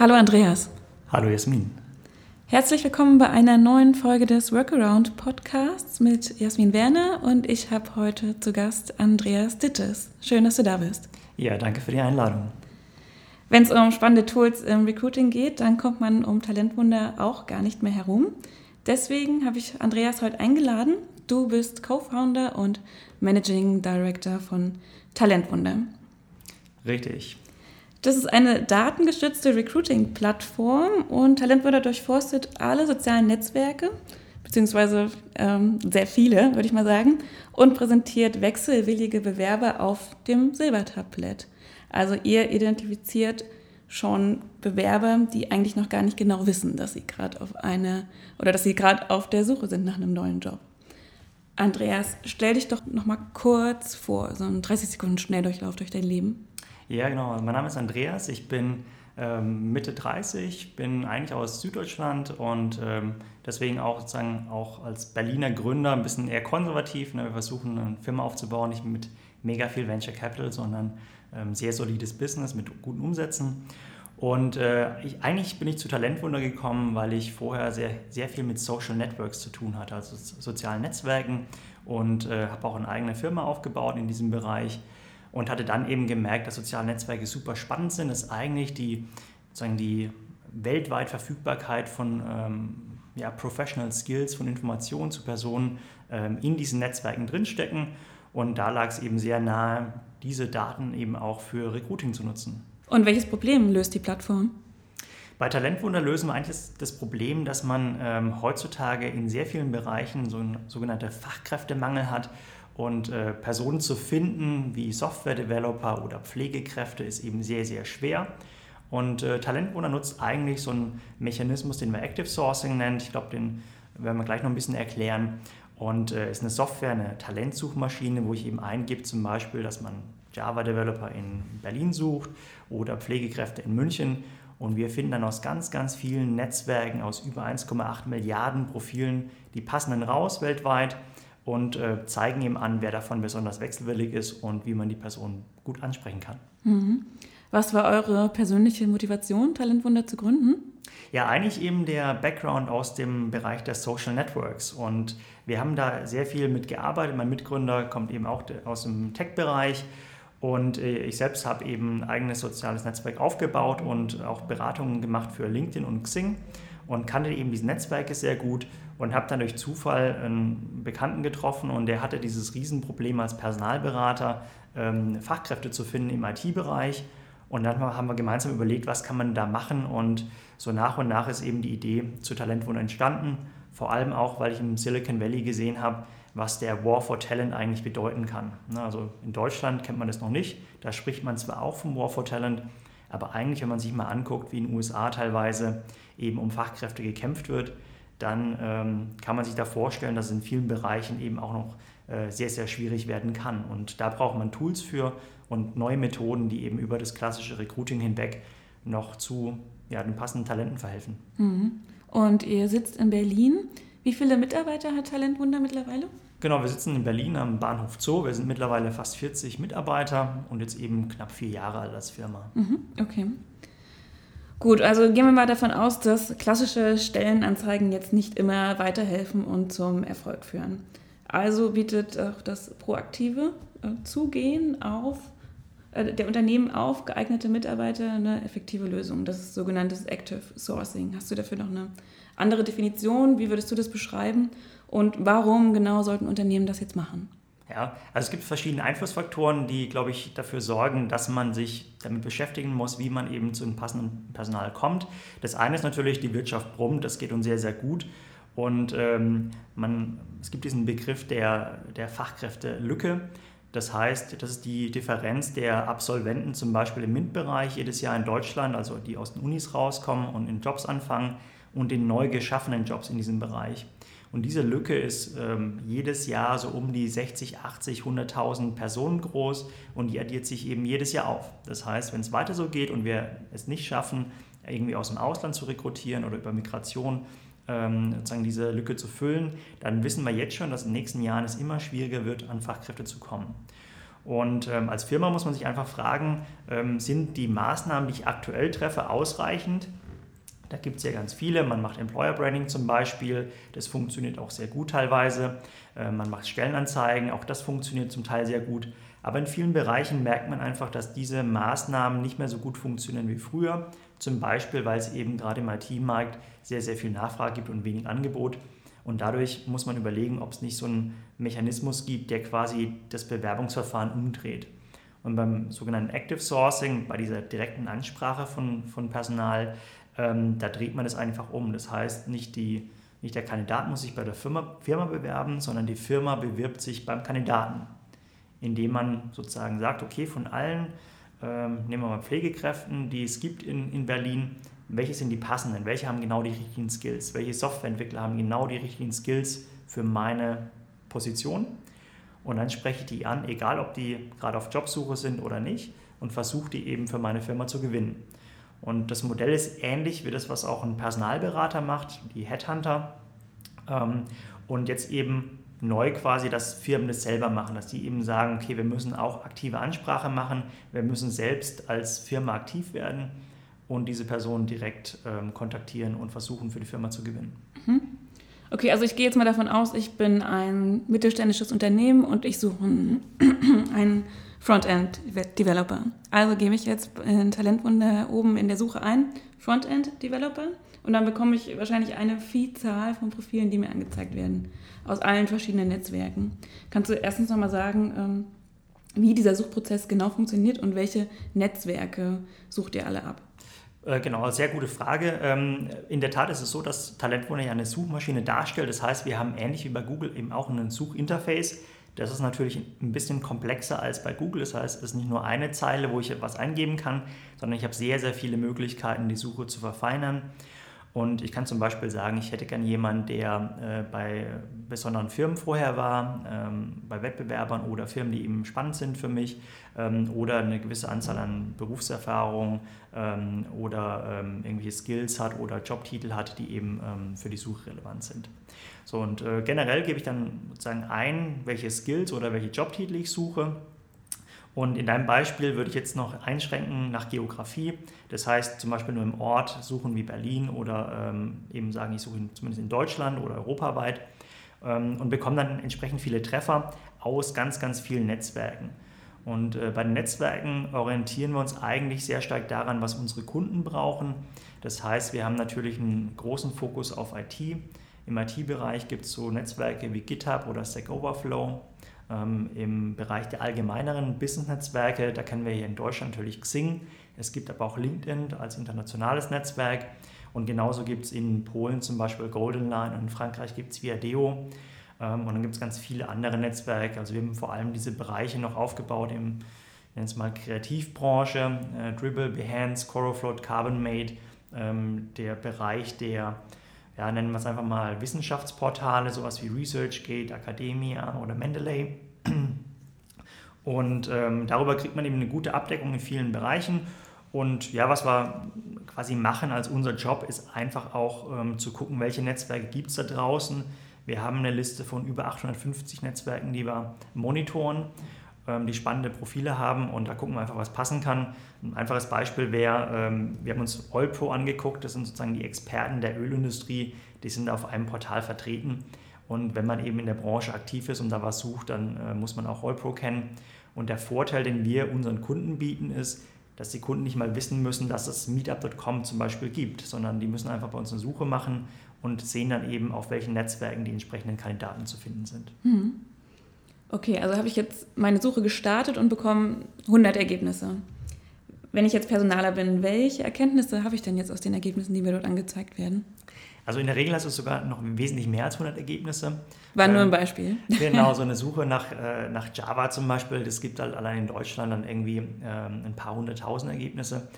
Hallo Andreas. Hallo Jasmin. Herzlich willkommen bei einer neuen Folge des Workaround Podcasts mit Jasmin Werner und ich habe heute zu Gast Andreas Dittes. Schön, dass du da bist. Ja, danke für die Einladung. Wenn es um spannende Tools im Recruiting geht, dann kommt man um Talentwunder auch gar nicht mehr herum. Deswegen habe ich Andreas heute eingeladen. Du bist Co-Founder und Managing Director von Talentwunder. Richtig. Das ist eine datengestützte Recruiting-Plattform und Talentwunder durchforstet alle sozialen Netzwerke, beziehungsweise ähm, sehr viele, würde ich mal sagen, und präsentiert wechselwillige Bewerber auf dem Silbertablett. Also ihr identifiziert schon Bewerber, die eigentlich noch gar nicht genau wissen, dass sie gerade auf eine oder dass sie gerade auf der Suche sind nach einem neuen Job. Andreas, stell dich doch noch mal kurz vor, so einen 30 Sekunden Schnelldurchlauf durch dein Leben. Ja, genau. Mein Name ist Andreas. Ich bin ähm, Mitte 30, bin eigentlich aus Süddeutschland und ähm, deswegen auch sozusagen auch als Berliner Gründer ein bisschen eher konservativ. Ne? Wir versuchen eine Firma aufzubauen, nicht mit mega viel Venture Capital, sondern ähm, sehr solides Business mit guten Umsätzen. Und äh, ich, eigentlich bin ich zu Talentwunder gekommen, weil ich vorher sehr, sehr viel mit Social Networks zu tun hatte, also sozialen Netzwerken und äh, habe auch eine eigene Firma aufgebaut in diesem Bereich und hatte dann eben gemerkt, dass soziale Netzwerke super spannend sind, dass eigentlich die, sozusagen die weltweit Verfügbarkeit von ähm, ja, Professional Skills, von Informationen zu Personen ähm, in diesen Netzwerken drinstecken. Und da lag es eben sehr nahe, diese Daten eben auch für Recruiting zu nutzen. Und welches Problem löst die Plattform? Bei Talentwunder lösen wir eigentlich das, Problem, dass man ähm, heutzutage in sehr vielen Bereichen so einen sogenannten Fachkräftemangel hat und äh, Personen zu finden, wie Software-Developer oder Pflegekräfte, ist eben sehr, sehr schwer. Und äh, Talentwunder nutzt eigentlich so einen Mechanismus, den wir Active Sourcing nennen. Ich glaube, den werden wir gleich noch ein bisschen erklären. Und äh, ist eine Software, eine Talentsuchmaschine, wo ich eben eingebe, zum Beispiel, dass man Java-Developer in Berlin sucht oder Pflegekräfte in München. Und wir finden dann aus ganz, ganz vielen Netzwerken, aus über 1,8 Milliarden Profilen die passenden raus weltweit und äh, zeigen ihm an, wer davon besonders wechselwillig ist und wie man die Person gut ansprechen kann. Mhm. Was war eure persönliche Motivation, Talentwunder zu gründen? Ja, eigentlich eben der Background aus dem Bereich der Social Networks. Und wir haben da sehr viel mitgearbeitet. Mein Mitgründer kommt eben auch aus dem Tech-Bereich. Und äh, ich selbst habe eben ein eigenes soziales Netzwerk aufgebaut und auch Beratungen gemacht für LinkedIn und Xing und kannte eben diese Netzwerke sehr gut und habe dann durch Zufall einen Bekannten getroffen und der hatte dieses Riesenproblem als Personalberater, ähm, Fachkräfte zu finden im IT-Bereich. Und dann haben wir gemeinsam überlegt, was kann man da machen und so nach und nach ist eben die Idee zu Talentwunder entstanden. Vor allem auch, weil ich im Silicon Valley gesehen habe, was der War for Talent eigentlich bedeuten kann. Ne, also in Deutschland kennt man das noch nicht. Da spricht man zwar auch vom War for Talent, aber eigentlich, wenn man sich mal anguckt, wie in den USA teilweise eben um Fachkräfte gekämpft wird, dann ähm, kann man sich da vorstellen, dass es in vielen Bereichen eben auch noch äh, sehr, sehr schwierig werden kann. Und da braucht man Tools für und neue Methoden, die eben über das klassische Recruiting hinweg noch zu ja, den passenden Talenten verhelfen. Mhm. Und ihr sitzt in Berlin. Wie viele Mitarbeiter hat Talentwunder mittlerweile? Genau, wir sitzen in Berlin am Bahnhof Zoo. Wir sind mittlerweile fast 40 Mitarbeiter und jetzt eben knapp vier Jahre alt als Firma. Mhm, okay. Gut, also gehen wir mal davon aus, dass klassische Stellenanzeigen jetzt nicht immer weiterhelfen und zum Erfolg führen. Also bietet auch das proaktive äh, Zugehen auf äh, der Unternehmen auf geeignete Mitarbeiter eine effektive Lösung. Das ist sogenanntes Active Sourcing. Hast du dafür noch eine andere Definition? Wie würdest du das beschreiben? Und warum genau sollten Unternehmen das jetzt machen? Ja, also es gibt verschiedene Einflussfaktoren, die, glaube ich, dafür sorgen, dass man sich damit beschäftigen muss, wie man eben zu einem passenden Personal kommt. Das eine ist natürlich, die Wirtschaft brummt, das geht uns sehr, sehr gut. Und ähm, man, es gibt diesen Begriff der, der Fachkräftelücke. Das heißt, das ist die Differenz der Absolventen zum Beispiel im MINT-Bereich jedes Jahr in Deutschland, also die aus den Unis rauskommen und in Jobs anfangen und den neu geschaffenen Jobs in diesem Bereich. Und diese Lücke ist ähm, jedes Jahr so um die 60, 80, 100.000 Personen groß und die addiert sich eben jedes Jahr auf. Das heißt, wenn es weiter so geht und wir es nicht schaffen, irgendwie aus dem Ausland zu rekrutieren oder über Migration ähm, sozusagen diese Lücke zu füllen, dann wissen wir jetzt schon, dass in den nächsten Jahren es immer schwieriger wird, an Fachkräfte zu kommen. Und ähm, als Firma muss man sich einfach fragen, ähm, sind die Maßnahmen, die ich aktuell treffe, ausreichend? Da gibt es ja ganz viele. Man macht Employer Branding zum Beispiel. Das funktioniert auch sehr gut teilweise. Äh, man macht Stellenanzeigen. Auch das funktioniert zum Teil sehr gut. Aber in vielen Bereichen merkt man einfach, dass diese Maßnahmen nicht mehr so gut funktionieren wie früher. Zum Beispiel, weil es eben gerade im IT-Markt sehr, sehr viel Nachfrage gibt und wenig Angebot. Und dadurch muss man überlegen, ob es nicht so einen Mechanismus gibt, der quasi das Bewerbungsverfahren umdreht. Und beim sogenannten Active Sourcing, bei dieser direkten Ansprache von, von Personal, ähm, da dreht man es einfach um. Das heißt, nicht, die, nicht der Kandidat muss sich bei der Firma, Firma bewerben, sondern die Firma bewirbt sich beim Kandidaten, indem man sozusagen sagt, okay, von allen, ähm, nehmen wir mal Pflegekräften, die es gibt in, in Berlin, welche sind die passenden, welche haben genau die richtigen Skills, welche Softwareentwickler haben genau die richtigen Skills für meine Position. Und dann spreche ich die an, egal ob die gerade auf Jobsuche sind oder nicht, und versuche die eben für meine Firma zu gewinnen. Und das Modell ist ähnlich wie das, was auch ein Personalberater macht, die Headhunter. Ähm, und jetzt eben neu quasi, dass Firmen das selber machen, dass die eben sagen, okay, wir müssen auch aktive Ansprache machen, wir müssen selbst als Firma aktiv werden und diese Person direkt ähm, kontaktieren und versuchen, für die Firma zu gewinnen. Mhm. Okay, also ich gehe jetzt mal davon aus, ich bin ein mittelständisches Unternehmen und ich suche einen Frontend-Developer. Also gebe ich jetzt in Talentwunder oben in der Suche ein, Frontend-Developer, und dann bekomme ich wahrscheinlich eine Vielzahl von Profilen, die mir angezeigt werden, aus allen verschiedenen Netzwerken. Kannst du erstens nochmal sagen, ähm, wie dieser Suchprozess genau funktioniert und welche Netzwerke sucht ihr alle ab? Äh, genau, sehr gute Frage. Ähm, in der Tat ist es so, dass Talentwunder ja eine Suchmaschine darstellt. Das heißt, wir haben ähnlich wie bei Google eben auch ein Suchinterface. Das ist natürlich ein bisschen komplexer als bei Google. Das heißt, es ist nicht nur eine Zeile, wo ich etwas eingeben kann, sondern ich habe sehr, sehr viele Möglichkeiten, die Suche zu verfeinern. Und ich kann zum Beispiel sagen, ich hätte gerne jemanden, der äh, bei besonderen Firmen vorher war, ähm, bei Wettbewerbern oder Firmen, die eben spannend sind für mich ähm, oder eine gewisse Anzahl an Berufserfahrung ähm, oder ähm, irgendwelche Skills hat oder Jobtitel hat, die eben ähm, für die Suche relevant sind. So und äh, generell gebe ich dann sozusagen ein, welche Skills oder welche Jobtitel ich suche und in deinem Beispiel würde ich jetzt noch einschränken nach Geografie. Das heißt zum Beispiel nur im Ort suchen wie Berlin oder ähm, eben sagen, ich suche zumindest in Deutschland oder europaweit ähm, und bekomme dann entsprechend viele Treffer aus ganz, ganz vielen Netzwerken. Und äh, bei den Netzwerken orientieren wir uns eigentlich sehr stark daran, was unsere Kunden brauchen. Das heißt, wir haben natürlich einen großen Fokus auf IT. Im IT-Bereich gibt es so Netzwerke wie GitHub oder Stack Overflow. Ähm, Im Bereich der allgemeineren Business-Netzwerke, da kennen wir hier in Deutschland natürlich Xing. Es gibt aber auch LinkedIn als internationales Netzwerk. Und genauso gibt es in Polen zum Beispiel Golden Line und in Frankreich gibt es Viadeo. Ähm, und dann gibt es ganz viele andere Netzwerke. Also wir haben vor allem diese Bereiche noch aufgebaut im nennen es mal Kreativbranche, äh, Dribble, Behance, Corofloat, Carbonmate, ähm, der Bereich der ja, nennen wir es einfach mal Wissenschaftsportale, sowas wie ResearchGate, Academia oder Mendeley. Und ähm, darüber kriegt man eben eine gute Abdeckung in vielen Bereichen. Und ja, was wir quasi machen als unser Job, ist einfach auch ähm, zu gucken, welche Netzwerke gibt es da draußen. Wir haben eine Liste von über 850 Netzwerken, die wir monitoren ähm, die spannende Profile haben und da gucken wir einfach, was passen kann. Ein einfaches Beispiel wäre, ähm, wir haben uns Oilpro angeguckt, das sind sozusagen die Experten der Ölindustrie, die sind auf einem Portal vertreten. Und wenn man eben in der Branche aktiv ist und da was sucht, dann äh, muss man auch Oilpro kennen. Und der Vorteil, den wir unseren Kunden bieten, ist, dass die Kunden nicht mal wissen müssen, dass es Meetup.com zum Beispiel gibt, sondern die müssen einfach bei uns eine Suche machen und sehen dann eben, auf welchen Netzwerken die entsprechenden Kandidaten zu finden sind. Mhm. Okay, also habe ich jetzt meine Suche gestartet und bekomme 100 Ergebnisse. Wenn ich jetzt Personaler bin, welche Erkenntnisse habe ich denn jetzt aus den Ergebnissen, die mir dort angezeigt werden? Also in der Regel hast du sogar noch wesentlich mehr als 100 Ergebnisse. War nur ein ähm, Beispiel. Genau, so eine Suche nach, äh, nach Java zum Beispiel, das gibt halt allein in Deutschland dann irgendwie ähm, ein paar hunderttausend Ergebnisse.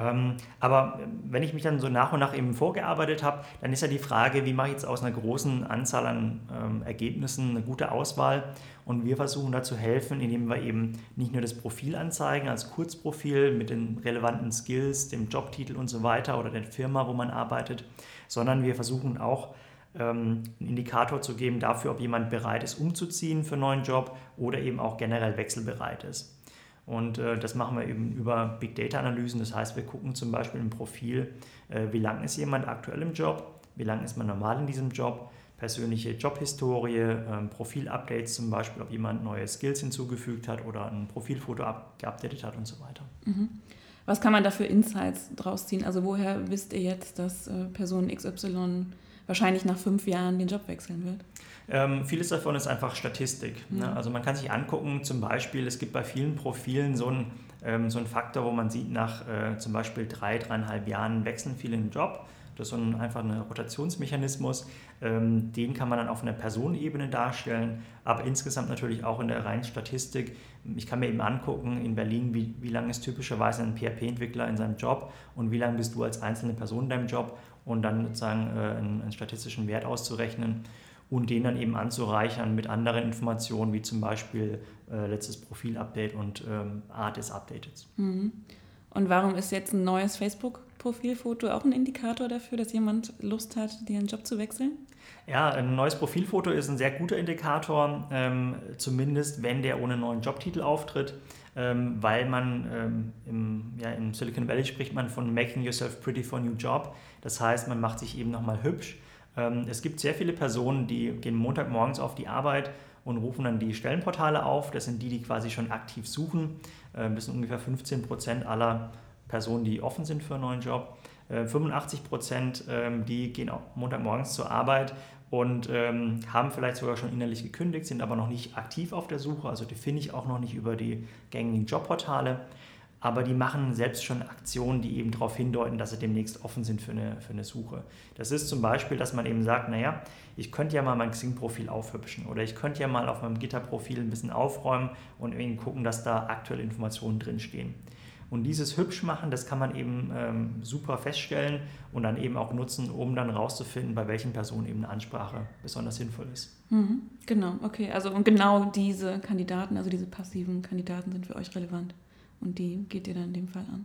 Ähm, aber wenn ich mich dann so nach und nach eben vorgearbeitet habe, dann ist ja die Frage, wie mache ich jetzt aus einer großen Anzahl an ähm, Ergebnissen eine gute Auswahl? Und wir versuchen da zu helfen, indem wir eben nicht nur das Profil anzeigen als Kurzprofil mit den relevanten Skills, dem Jobtitel und so weiter oder der Firma, wo man arbeitet, sondern wir versuchen auch ähm, einen Indikator zu geben dafür, ob jemand bereit ist, umzuziehen für einen neuen Job oder eben auch generell wechselbereit ist. Und äh, das machen wir eben über Big Data Analysen. Das heißt, wir gucken zum Beispiel im Profil, äh, wie lange ist jemand aktuell im Job, wie lange ist man normal in diesem Job, persönliche Jobhistorie, ähm, Profilupdates zum Beispiel, ob jemand neue Skills hinzugefügt hat oder ein Profilfoto geupdatet hat und so weiter. Mhm. Was kann man da für Insights draus ziehen? Also woher wisst ihr jetzt, dass äh, Person XY wahrscheinlich nach fünf Jahren den Job wechseln wird? Ähm, vieles davon ist einfach Statistik. Mhm. Ne? Also man kann sich angucken, zum Beispiel, es gibt bei vielen Profilen so einen ähm, so ein Faktor, wo man sieht, nach äh, zum Beispiel drei, dreieinhalb Jahren wechseln viele den Job. Das ist so ein, einfach ein Rotationsmechanismus. Ähm, den kann man dann auf einer Personenebene darstellen, aber insgesamt natürlich auch in der reinen Statistik. Ich kann mir eben angucken in Berlin, wie, wie lange ist typischerweise ein PHP-Entwickler in seinem Job und wie lange bist du als einzelne Person in deinem Job und dann sozusagen äh, einen, einen statistischen Wert auszurechnen und den dann eben anzureichern mit anderen Informationen, wie zum Beispiel äh, letztes Profil-Update und ähm, Art des Updates. Mhm. Und warum ist jetzt ein neues Facebook-Profilfoto auch ein Indikator dafür, dass jemand Lust hat, den Job zu wechseln? Ja, ein neues Profilfoto ist ein sehr guter Indikator, ähm, zumindest wenn der ohne neuen Jobtitel auftritt, ähm, weil man ähm, im, ja, im Silicon Valley spricht man von making yourself pretty for a new job. Das heißt, man macht sich eben nochmal hübsch es gibt sehr viele Personen, die gehen Montagmorgens auf die Arbeit und rufen dann die Stellenportale auf. Das sind die, die quasi schon aktiv suchen. Ähm, das sind ungefähr 15 Prozent aller Personen, die offen sind für einen neuen Job. 85 äh, Prozent, ähm, die gehen auch Montagmorgens zur Arbeit und haben vielleicht sogar schon innerlich gekündigt, sind aber noch nicht aktiv auf der Suche. Also die finde ich auch noch nicht über die gängigen Jobportale aber die machen selbst schon Aktionen, die eben darauf hindeuten, dass sie demnächst offen sind für eine, für eine Suche. Das ist zum Beispiel, dass man eben sagt, naja, ich könnte ja mal mein Xing-Profil aufhübschen oder ich könnte ja mal auf meinem Gitter-Profil ein bisschen aufräumen und irgendwie gucken, dass da aktuelle Informationen drinstehen. Und dieses Hübschmachen, das kann man eben ähm, super feststellen und dann eben auch nutzen, um dann rauszufinden, bei welchen Personen eben eine Ansprache besonders sinnvoll ist. Mhm, genau, okay. Also und genau diese Kandidaten, also diese passiven Kandidaten sind für euch relevant. Und die geht ihr dann in dem Fall an.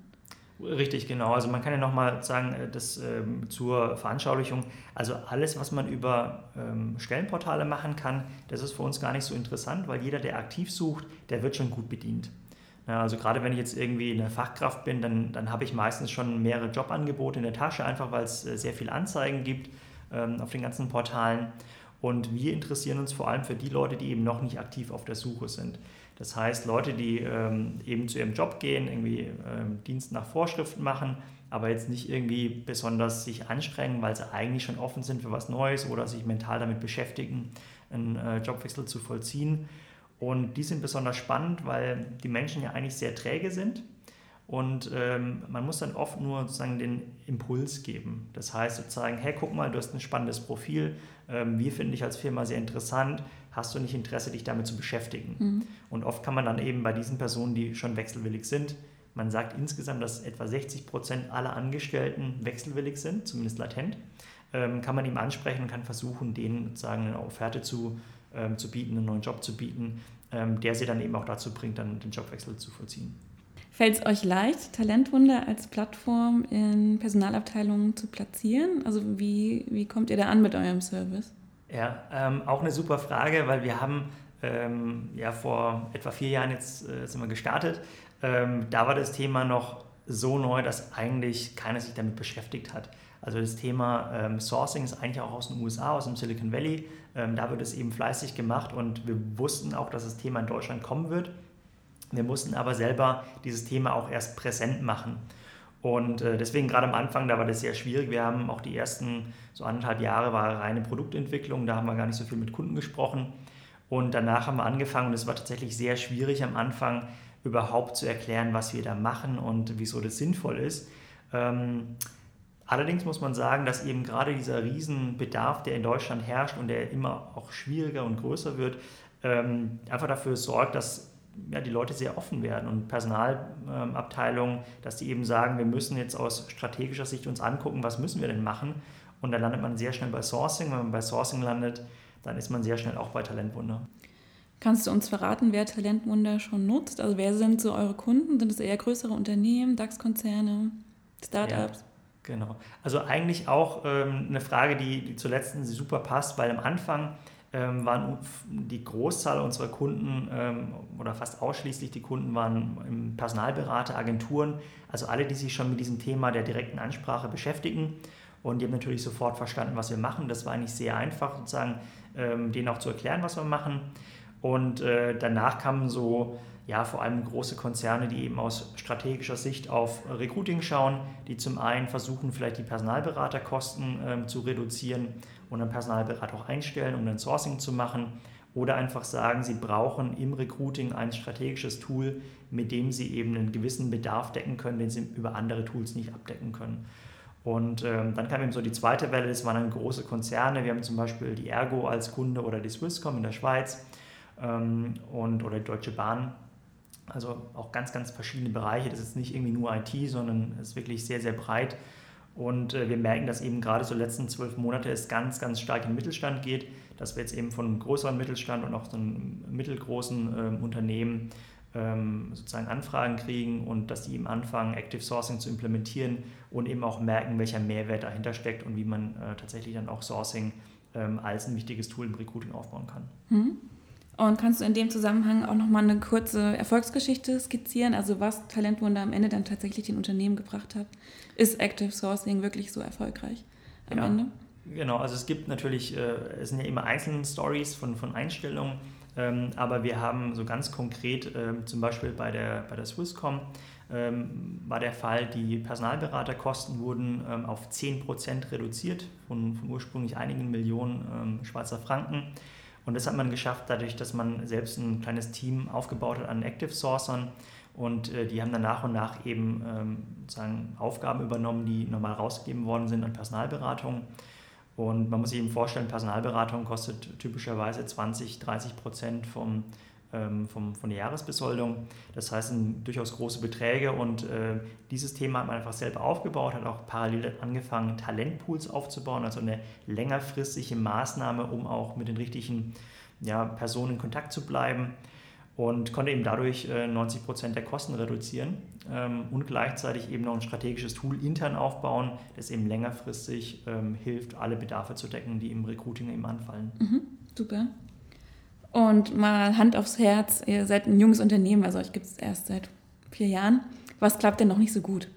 Richtig, genau. Also man kann ja nochmal sagen, äh, das ähm, zur Veranschaulichung, also alles, was man über ähm, Stellenportale machen kann, das ist für uns gar nicht so interessant, weil jeder, der aktiv sucht, der wird schon gut bedient. Ja, also gerade wenn ich jetzt irgendwie eine Fachkraft bin, dann, dann habe ich meistens schon mehrere Jobangebote in der Tasche, einfach weil es äh, sehr viele Anzeigen gibt ähm, auf den ganzen Portalen. Und wir interessieren uns vor allem für die Leute, die eben noch nicht aktiv auf der Suche sind. Das heißt, Leute, die ähm, eben zu ihrem Job gehen, irgendwie ähm, Dienst nach Vorschriften machen, aber jetzt nicht irgendwie besonders sich anstrengen, weil sie eigentlich schon offen sind für was Neues oder sich mental damit beschäftigen, einen äh, Jobwechsel zu vollziehen. Und die sind besonders spannend, weil die Menschen ja eigentlich sehr träge sind und ähm, man muss dann oft nur sozusagen den Impuls geben. Das heißt sozusagen, hey, guck mal, du hast ein spannendes Profil, ähm, wir finden dich als Firma sehr interessant, hast du nicht Interesse, dich damit zu beschäftigen? Mhm. Und oft kann man dann eben bei diesen Personen, die schon wechselwillig sind, man sagt insgesamt, dass etwa 60 Prozent aller Angestellten wechselwillig sind, zumindest latent, ähm, kann man ihm ansprechen und kann versuchen, denen sozusagen eine Offerte zu, ähm, zu bieten, einen neuen Job zu bieten, ähm, der sie dann eben auch dazu bringt, dann den Jobwechsel zu vollziehen. Fällt es euch leicht, Talentwunder als Plattform in Personalabteilungen zu platzieren? Also wie, wie kommt ihr da an mit eurem Service? Ja, ähm, auch eine super Frage, weil wir haben ähm, ja vor etwa vier Jahren jetzt äh, sind wir gestartet. Ähm, da war das Thema noch so neu, dass eigentlich keiner sich damit beschäftigt hat. Also das Thema ähm, Sourcing ist eigentlich auch aus den USA, aus dem Silicon Valley. Ähm, da wird es eben fleißig gemacht und wir wussten auch, dass das Thema in Deutschland kommen wird. Wir mussten aber selber dieses Thema auch erst präsent machen. Und äh, deswegen gerade am Anfang, da war das sehr schwierig. Wir haben auch die ersten so anderthalb Jahre war reine Produktentwicklung, da haben wir gar nicht so viel mit Kunden gesprochen. Und danach haben wir angefangen und es war tatsächlich sehr schwierig am Anfang überhaupt zu erklären, was wir da machen und wieso das sinnvoll ist. Ähm, allerdings muss man sagen, dass eben gerade dieser Riesenbedarf, der in Deutschland herrscht und der immer auch schwieriger und größer wird, ähm, einfach dafür sorgt, dass ja, die Leute sehr offen werden und Personalabteilungen, dass die eben sagen, wir müssen jetzt aus strategischer Sicht uns angucken, was müssen wir denn machen. Und dann landet man sehr schnell bei Sourcing. Wenn man bei Sourcing landet, dann ist man sehr schnell auch bei Talentwunder. Kannst du uns verraten, wer Talentwunder schon nutzt? Also wer sind so eure Kunden? Sind es eher größere Unternehmen, DAX-Konzerne, Startups? Genau. Also eigentlich auch ähm, eine Frage, die, die zur letzten super passt, weil am Anfang ähm, waren die Großzahl unserer Kunden ähm, oder fast ausschließlich die Kunden waren Personalberater, Agenturen, also alle, die sich schon mit diesem Thema der direkten Ansprache beschäftigen. Und die haben natürlich sofort verstanden, was wir machen. Das war eigentlich sehr einfach, sozusagen, ähm, denen auch zu erklären, was wir machen. Und äh, danach kamen so, ja, vor allem große Konzerne, die eben aus strategischer Sicht auf Recruiting schauen, die zum einen versuchen, vielleicht die Personalberaterkosten ähm, zu reduzieren und einen Personalberater auch einstellen, um ein Sourcing zu machen. Oder einfach sagen, sie brauchen im Recruiting ein strategisches Tool, mit dem sie eben einen gewissen Bedarf decken können, den sie über andere Tools nicht abdecken können. Und ähm, dann kam eben so die zweite Welle, das waren dann große Konzerne. Wir haben zum Beispiel die Ergo als Kunde oder die Swisscom in der Schweiz ähm, und, oder die Deutsche Bahn. Also auch ganz, ganz verschiedene Bereiche. Das ist nicht irgendwie nur IT, sondern es ist wirklich sehr, sehr breit. Und äh, wir merken, dass eben gerade so letzten zwölf Monate es ganz, ganz stark in den Mittelstand geht, dass wir jetzt eben von einem größeren Mittelstand und auch so einem mittelgroßen äh, Unternehmen ähm, sozusagen Anfragen kriegen und dass die eben anfangen, Active Sourcing zu implementieren und eben auch merken, welcher Mehrwert dahinter steckt und wie man äh, tatsächlich dann auch Sourcing ähm, als ein wichtiges Tool im Recruiting aufbauen kann. Mhm. Und kannst du in dem Zusammenhang auch nochmal eine kurze Erfolgsgeschichte skizzieren, also was Talentwunder am Ende dann tatsächlich den Unternehmen gebracht hat? Ist Active Sourcing wirklich so erfolgreich am ja, Ende? Genau, also es gibt natürlich, äh, es sind ja immer einzelne Stories von, von Einstellungen, ähm, aber wir haben so ganz konkret, ähm, zum Beispiel bei der, bei der Swisscom, ähm, war der Fall, die Personalberaterkosten wurden auf 10% reduziert von, von ursprünglich einigen Millionen Schweizer Franken und das hat man geschafft dadurch, dass man selbst ein kleines Team aufgebaut hat an Active Sourcern und äh, die haben dann nach und nach eben ähm, sozusagen Aufgaben übernommen, die normal rausgegeben worden sind an Personalberatung. Und man muss sich eben vorstellen, Personalberatung kostet typischerweise 20, 30 Prozent vom vom, von der Jahresbesoldung. Das heißt, sind durchaus große Beträge und äh, dieses Thema hat man einfach selber aufgebaut, hat auch parallel angefangen, Talentpools aufzubauen, also eine längerfristige Maßnahme, um auch mit den richtigen ja, Personen in Kontakt zu bleiben und konnte eben dadurch äh, 90 Prozent der Kosten reduzieren ähm, und gleichzeitig eben noch ein strategisches Tool intern aufbauen, das eben längerfristig ähm, hilft, alle Bedarfe zu decken, die im Recruiting eben anfallen. Mhm, super. Und mal Hand aufs Herz, ihr seid ein junges Unternehmen, also euch gibt es erst seit vier Jahren. Was klappt denn noch nicht so gut?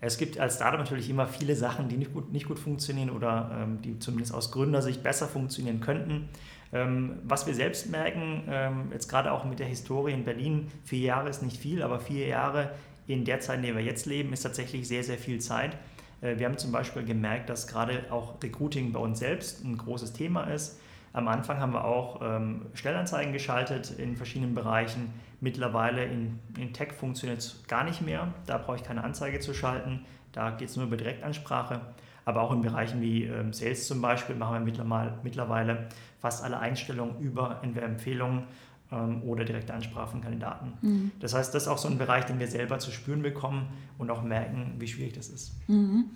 Es gibt als Startup natürlich immer viele Sachen, die nicht gut, nicht gut funktionieren oder ähm, die zumindest aus Gründersicht besser funktionieren könnten. Ähm, was wir selbst merken, ähm, jetzt gerade auch mit der Historie in Berlin, vier Jahre ist nicht viel, aber vier Jahre in der Zeit, in der wir jetzt leben, ist tatsächlich sehr, sehr viel Zeit. Äh, wir haben zum Beispiel gemerkt, dass gerade auch Recruiting bei uns selbst ein großes Thema ist. Am Anfang haben wir auch ähm, Stellanzeigen geschaltet in verschiedenen Bereichen. Mittlerweile in, in Tech funktioniert es gar nicht mehr. Da brauche ich keine Anzeige zu schalten. Da geht es nur über Direktansprache. Aber auch in Bereichen wie ähm, Sales zum Beispiel machen wir mittlerweile, fast alle Einstellungen über entweder Empfehlungen ähm, oder direkte Ansprache von Kandidaten. Mhm. Das heißt, das ist auch so ein Bereich, den wir selber zu spüren bekommen und auch merken, wie schwierig das ist. Mhm.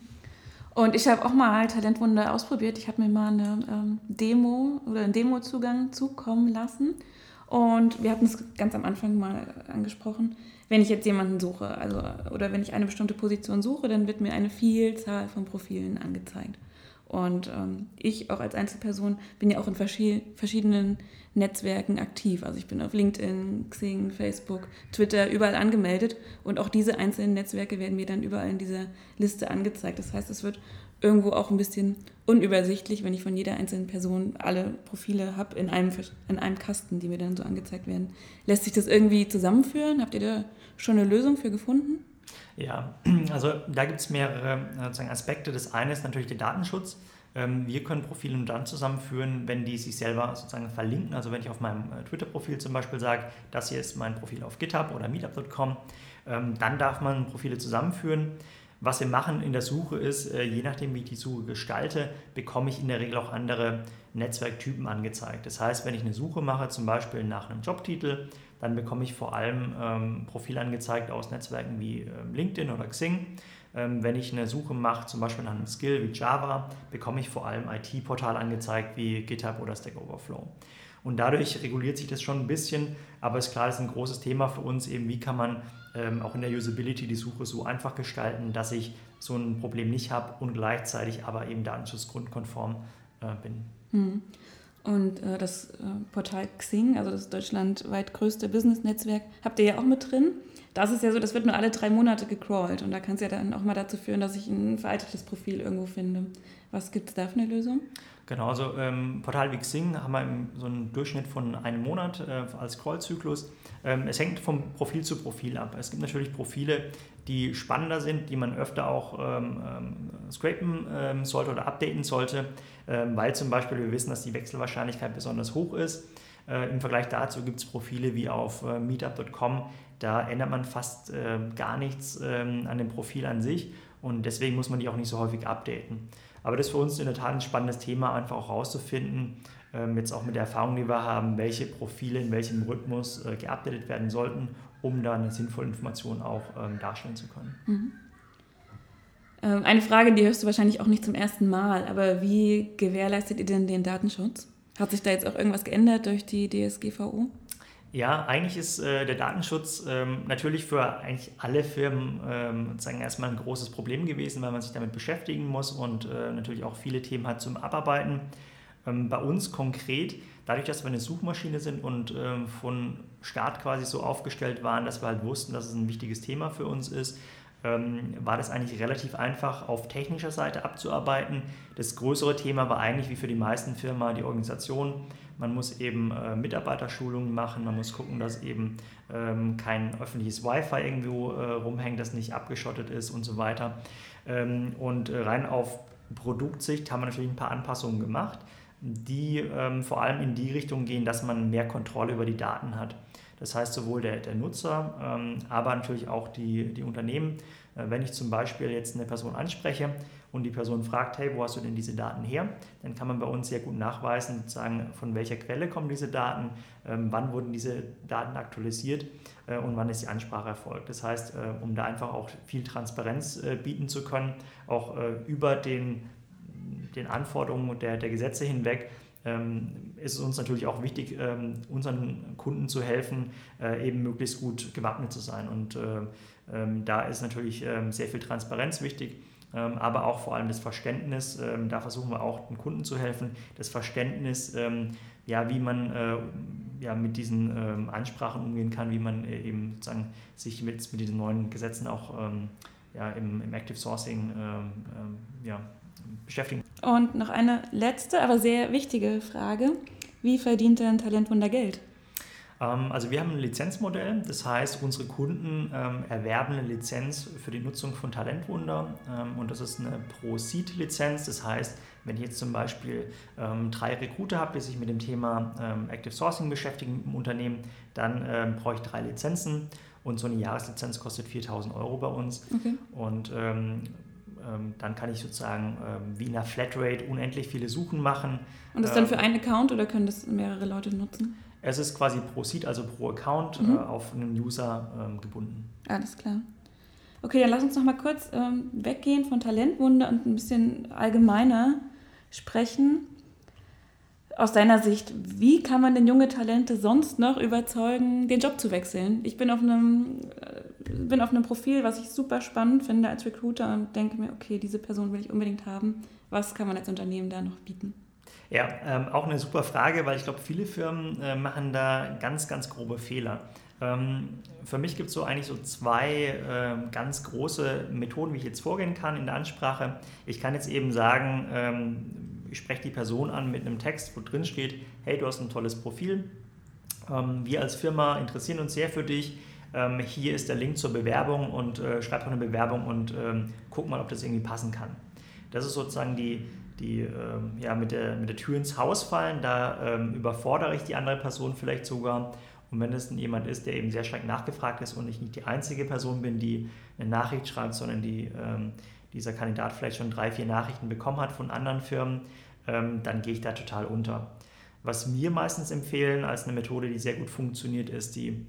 Und ich habe auch mal Talentwunder ausprobiert. Ich habe mir mal eine ähm, Demo oder einen Demozugang zukommen lassen. Und wir hatten es ganz am Anfang mal angesprochen. Wenn ich jetzt jemanden suche, also oder wenn ich eine bestimmte Position suche, dann wird mir eine Vielzahl von Profilen angezeigt. Und ähm, ich auch als Einzelperson bin ja auch in verschiedenen Netzwerken aktiv. Also ich bin auf LinkedIn, Xing, Facebook, Twitter, überall angemeldet. Und auch diese einzelnen Netzwerke werden mir dann überall in dieser Liste angezeigt. Das heißt, es wird irgendwo auch ein bisschen unübersichtlich, wenn ich von jeder einzelnen Person alle Profile habe in einem, in einem Kasten, die mir dann so angezeigt werden. Lässt sich das irgendwie zusammenführen? Habt ihr da schon eine Lösung für gefunden? Ja, also da gibt es mehrere sozusagen Aspekte. Das eine ist natürlich der Datenschutz. Ähm, wir können Profile nur dann zusammenführen, wenn die sich selber sozusagen verlinken. Also wenn ich auf meinem äh, Twitter-Profil zum Beispiel sage, das hier ist mein Profil auf GitHub oder Meetup.com, ähm, dann darf man Profile zusammenführen. Was wir machen in der Suche ist, äh, je nachdem, wie ich die Suche gestalte, bekomme ich in der Regel auch andere Netzwerktypen angezeigt. Das heißt, wenn ich eine Suche mache, zum Beispiel nach einem Jobtitel, dann bekomme ich vor allem ähm, Profile angezeigt aus Netzwerken wie ähm, LinkedIn oder Xing. Ähm, wenn ich eine Suche mache, zum Beispiel nach einem Skill wie Java, bekomme ich vor allem IT-Portale angezeigt wie GitHub oder Stack Overflow. Und dadurch reguliert sich das schon ein bisschen, aber es ist klar, das ist ein großes Thema für uns, eben wie kann man ähm, auch in der Usability die Suche so einfach gestalten, dass ich so ein Problem nicht habe und gleichzeitig aber eben datenschutzgrundkonform äh, bin. Hm. Und äh, das äh, Portal Xing, also das deutschlandweit größte Business-Netzwerk, habt ihr ja auch mit drin. Das ist ja so, das wird nur alle drei Monate gecrawlt und da kann es ja dann auch mal dazu führen, dass ich ein veraltetes Profil irgendwo finde. Was gibt es da für eine Lösung? Genau, also ähm, Portal wie Xing haben wir so einen Durchschnitt von einem Monat äh, als Scrollzyklus. Ähm, es hängt vom Profil zu Profil ab. Es gibt natürlich Profile, die spannender sind, die man öfter auch ähm, ähm scrapen ähm, sollte oder updaten sollte, ähm, weil zum Beispiel wir wissen, dass die Wechselwahrscheinlichkeit besonders hoch ist. Äh, Im Vergleich dazu gibt es Profile wie auf äh, meetup.com, da ändert man fast äh, gar nichts ähm, an dem Profil an sich und deswegen muss man die auch nicht so häufig updaten. Aber das ist für uns in der Tat ein spannendes Thema, einfach auch herauszufinden, ähm, jetzt auch mit der Erfahrung, die wir haben, welche Profile in welchem Rhythmus äh, geupdatet werden sollten, um da eine sinnvolle Information auch ähm, darstellen zu können. Mhm. Ähm, eine Frage, die hörst du wahrscheinlich auch nicht zum ersten Mal, aber wie gewährleistet ihr denn den Datenschutz? Hat sich da jetzt auch irgendwas geändert durch die DSGVO? Ja, eigentlich ist äh, der Datenschutz ähm, natürlich für eigentlich alle Firmen ähm, sozusagen erstmal ein großes Problem gewesen, weil man sich damit beschäftigen muss und äh, natürlich auch viele Themen hat zum Abarbeiten. Ähm, bei uns konkret, dadurch, dass wir eine Suchmaschine sind und ähm, von Start quasi so aufgestellt waren, dass wir halt wussten, dass es ein wichtiges Thema für uns ist, ähm, war das eigentlich relativ einfach auf technischer Seite abzuarbeiten. Das größere Thema war eigentlich wie für die meisten Firmen die Organisation. Man muss eben äh, Mitarbeiterschulungen machen, man muss gucken, dass eben ähm, kein öffentliches Wi-Fi irgendwo äh, rumhängt, das nicht abgeschottet ist und so weiter. Ähm, und äh, rein auf Produktsicht haben wir natürlich ein paar Anpassungen gemacht, die ähm, vor allem in die Richtung gehen, dass man mehr Kontrolle über die Daten hat. Das heißt, sowohl der, der Nutzer, ähm, aber natürlich auch die, die Unternehmen. Äh, wenn ich zum Beispiel jetzt eine Person anspreche und die Person fragt, hey, wo hast du denn diese Daten her? Dann kann man bei uns sehr gut nachweisen, sozusagen, von welcher Quelle kommen diese Daten, ähm, wann wurden diese Daten aktualisiert äh, und wann ist die Ansprache erfolgt. Das heißt, äh, um da einfach auch viel Transparenz äh, bieten zu können, auch äh, über den, den Anforderungen der, der Gesetze hinweg, ähm, ist es uns natürlich auch wichtig, ähm, unseren Kunden zu helfen, äh, eben möglichst gut gewappnet zu sein. Und äh, ähm, da ist natürlich sehr viel Transparenz wichtig, aber auch vor allem das Verständnis. Da versuchen wir auch den Kunden zu helfen. Das Verständnis, ja, wie man äh, ja, mit diesen Ansprachen umgehen kann, wie man äh, eben sozusagen sich mit, mit diesen neuen Gesetzen auch ja, im, im Active Sourcing ja, beschäftigen. Und noch eine letzte, aber sehr wichtige Frage. Wie verdient denn Talentwunder Geld? Ähm, also wir haben ein Lizenzmodell, das heißt, unsere Kunden ähm, erwerben eine Lizenz für die Nutzung von Talentwunder ähm, und das ist eine Pro-Seed-Lizenz. Das heißt, wenn ich jetzt zum Beispiel drei Recruiter habe, die sich mit dem Thema Active Sourcing beschäftigen im Unternehmen, dann brauche ich drei Lizenzen und so eine Jahreslizenz kostet 4000 Euro bei uns. Okay. Und dann kann ich sozusagen ähm, wie in einer Flatrate unendlich viele Suchen machen. Und das dann für ähm, einen Account oder können das mehrere Leute nutzen? Es ist quasi pro Seed, also pro Account mhm. äh, auf einen User ähm, gebunden. Alles klar. Okay, dann lass uns noch mal kurz ähm, weggehen von Talentwunder und ein bisschen allgemeiner sprechen aus deiner Sicht, wie kann man denn junge Talente sonst noch überzeugen, den Job zu wechseln? Ich bin auf einem, äh, bin auf einem Profil, was ich super spannend finde als Recruiter und denke mir, okay, diese Person will ich unbedingt haben. Was kann man als Unternehmen da noch bieten? Ja, ähm, auch eine super Frage, weil ich glaube, viele Firmen äh, machen da ganz, ganz grobe Fehler. Ähm, für mich gibt es so eigentlich so zwei äh, ganz große Methoden, wie ich jetzt vorgehen kann in der Ansprache. Ich kann jetzt eben sagen, ähm, ich spreche die Person an mit einem Text, wo drin steht, hey, du hast ein tolles Profil, ähm, wir als Firma interessieren uns sehr für dich, ähm, hier ist der Link zur Bewerbung und äh, schreib doch eine Bewerbung und ähm, guck mal, ob das irgendwie passen kann. Das ist sozusagen die, die ja, mit, der, mit der Tür ins Haus fallen, da überfordere ich die andere Person vielleicht sogar. Und wenn es jemand ist, der eben sehr stark nachgefragt ist und ich nicht die einzige Person bin, die eine Nachricht schreibt, sondern die ähm, dieser Kandidat vielleicht schon drei, vier Nachrichten bekommen hat von anderen Firmen, ähm, dann gehe ich da total unter. Was wir meistens empfehlen als eine Methode, die sehr gut funktioniert, ist die,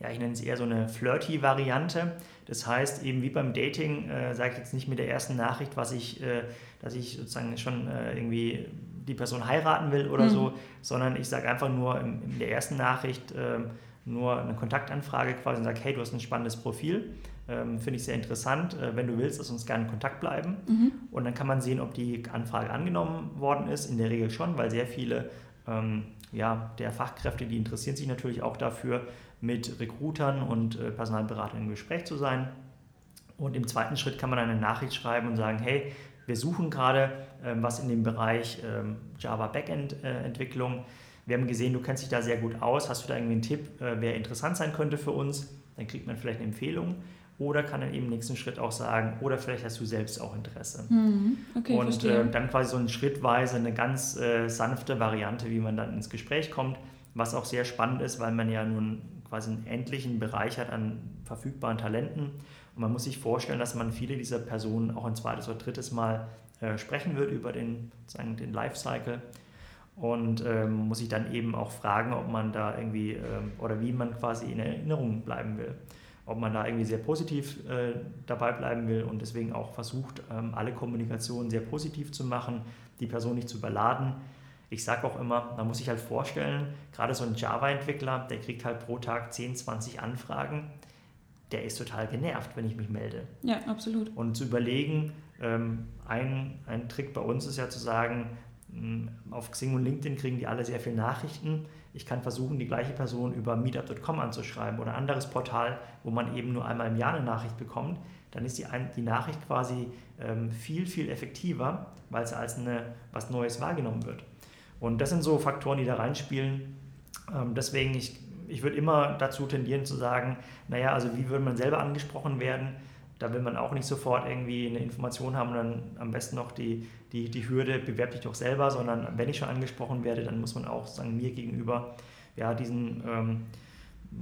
ja, ich nenne es eher so eine Flirty-Variante. Das heißt, eben wie beim Dating, äh, sage ich jetzt nicht mit der ersten Nachricht, was ich, äh, dass ich sozusagen schon äh, irgendwie die Person heiraten will oder mhm. so, sondern ich sage einfach nur in, in, der ersten Nachricht äh, nur eine Kontaktanfrage quasi und sage, hey, du hast ein spannendes Profil, ähm, finde ich sehr interessant. Äh, wenn du willst, lass uns gerne in Kontakt bleiben. Mhm. Und dann kann man sehen, ob die Anfrage angenommen worden ist. In der Regel schon, weil sehr viele ähm, ja, der Fachkräfte, die interessieren sich natürlich auch dafür, mit Recruitern und äh, Personalberatern im Gespräch zu sein. Und im zweiten Schritt kann man eine Nachricht schreiben und sagen, hey, wir suchen gerade ähm, was in dem Bereich ähm, Java Backend äh, Entwicklung. Wir haben gesehen, du kennst dich da sehr gut aus. Hast du da irgendwie einen Tipp, äh, wer interessant sein könnte für uns? Dann kriegt man vielleicht eine Empfehlung oder kann dann eben im nächsten Schritt auch sagen, oder vielleicht hast du selbst auch Interesse. Mhm. Okay, und äh, dann quasi so eine schrittweise eine ganz äh, sanfte Variante, wie man dann ins Gespräch kommt, was auch sehr spannend ist, weil man ja nun quasi einen endlichen Bereich hat an verfügbaren Talenten. Und man muss sich vorstellen, dass man viele dieser Personen auch ein zweites oder drittes Mal äh, sprechen wird über den, sagen, den Lifecycle und ähm, muss sich dann eben auch fragen, ob man da irgendwie ähm, oder wie man quasi in Erinnerung bleiben will ob man da irgendwie sehr positiv äh, dabei bleiben will und deswegen auch versucht, ähm, alle Kommunikation sehr positiv zu machen, die Person nicht zu überladen. Ich sage auch immer, man muss sich halt vorstellen, gerade so ein Java-Entwickler, der kriegt halt pro Tag 10, 20 Anfragen, der ist total genervt, wenn ich mich melde. Ja, absolut. Und zu überlegen, ähm, ein, ein Trick bei uns ist ja zu sagen, hm, auf Xing und LinkedIn kriegen die alle sehr viele Nachrichten. Ich kann versuchen, die gleiche Person über meetup.com anzuschreiben oder ein anderes Portal, wo man eben nur einmal im Jahr eine Nachricht bekommt. Dann ist die, die Nachricht quasi ähm, viel, viel effektiver, weil sie als eine, was Neues wahrgenommen wird. Und das sind so Faktoren, die da reinspielen. Ähm, deswegen, ich, ich würde immer dazu tendieren zu sagen, naja, also wie würde man selber angesprochen werden? Da will man auch nicht sofort irgendwie eine Information haben und dann am besten noch die, die, die Hürde, bewerb dich doch selber, sondern wenn ich schon angesprochen werde, dann muss man auch sagen, mir gegenüber ja, diesen ähm,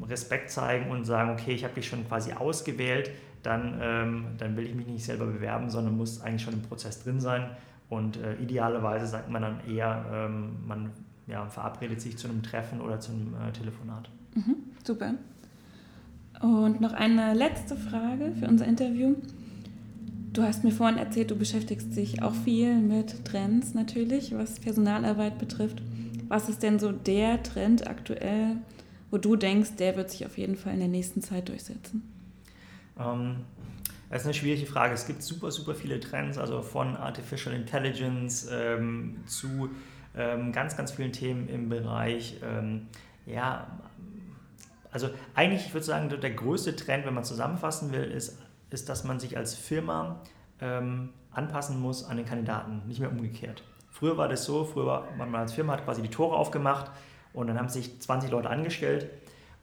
Respekt zeigen und sagen, okay, ich habe dich schon quasi ausgewählt, dann, ähm, dann will ich mich nicht selber bewerben, sondern muss eigentlich schon im Prozess drin sein. Und äh, idealerweise sagt man dann eher, ähm, man ja, verabredet sich zu einem Treffen oder zu einem äh, Telefonat. Mhm, super. Und noch eine letzte Frage für unser Interview. Du hast mir vorhin erzählt, du beschäftigst dich auch viel mit Trends natürlich, was Personalarbeit betrifft. Was ist denn so der Trend aktuell, wo du denkst, der wird sich auf jeden Fall in der nächsten Zeit durchsetzen? Ähm, das ist eine schwierige Frage. Es gibt super, super viele Trends, also von Artificial Intelligence ähm, zu ähm, ganz, ganz vielen Themen im Bereich ähm, ja, also eigentlich, ich würde sagen, der größte Trend, wenn man zusammenfassen will, ist, ist dass man sich als Firma ähm, anpassen muss an den Kandidaten, nicht mehr umgekehrt. Früher war das so, früher war man als Firma hat quasi die Tore aufgemacht und dann haben sich 20 Leute angestellt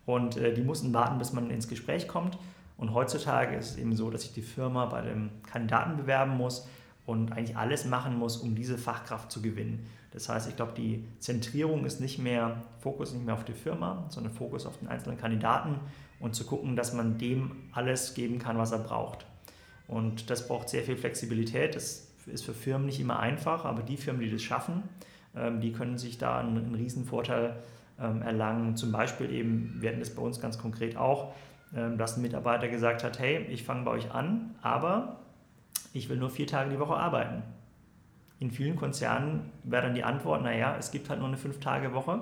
und äh, die mussten warten, bis man ins Gespräch kommt. Und heutzutage ist es eben so, dass sich die Firma bei dem Kandidaten bewerben muss und eigentlich alles machen muss, um diese Fachkraft zu gewinnen. Das heißt, ich glaube, die Zentrierung ist nicht mehr, Fokus nicht mehr auf die Firma, sondern Fokus auf den einzelnen Kandidaten und zu gucken, dass man dem alles geben kann, was er braucht. Und das braucht sehr viel Flexibilität. Das ist für Firmen nicht immer einfach, aber die Firmen, die das schaffen, ähm, die können sich da einen, einen riesen Vorteil ähm, erlangen. Zum Beispiel eben, wir hatten das bei uns ganz konkret auch, ähm, dass ein Mitarbeiter gesagt hat, hey, ich fange bei euch an, aber ich will nur vier Tage die Woche arbeiten. In vielen Konzernen wäre dann die Antwort, naja, es gibt halt nur eine Fünf-Tage-Woche,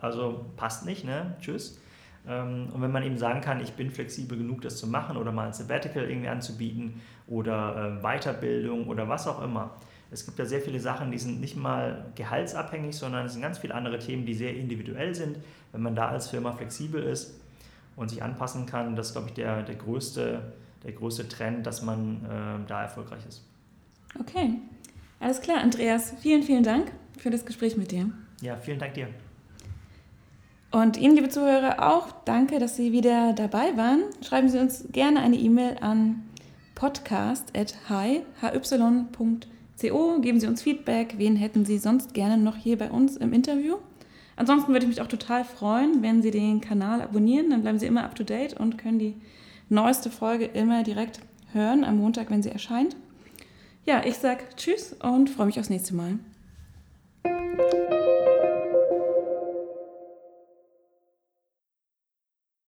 also passt nicht, ne? tschüss. Ähm, und wenn man eben sagen kann, ich bin flexibel genug, das zu machen oder mal ein Sabbatical irgendwie anzubieten oder äh, Weiterbildung oder was auch immer. Es gibt da sehr viele Sachen, die sind nicht mal gehaltsabhängig, sondern es sind ganz viele andere Themen, die sehr individuell sind. Wenn man da als Firma flexibel ist und sich anpassen kann, das ist, glaube ich, der, der, größte, der größte Trend, dass man äh, da erfolgreich ist. Okay, alles klar, Andreas. Vielen, vielen Dank für das Gespräch mit dir. Ja, vielen Dank dir. Und Ihnen, liebe Zuhörer, auch danke, dass Sie wieder dabei waren. Schreiben Sie uns gerne eine E-Mail an podcast.hy.co. Geben Sie uns Feedback. Wen hätten Sie sonst gerne noch hier bei uns im Interview? Ansonsten würde ich mich auch total freuen, wenn Sie den Kanal abonnieren. Dann bleiben Sie immer up to date und können die neueste Folge immer direkt hören am Montag, wenn sie erscheint. Ja, ich sag Tschüss und freue mich aufs nächste Mal.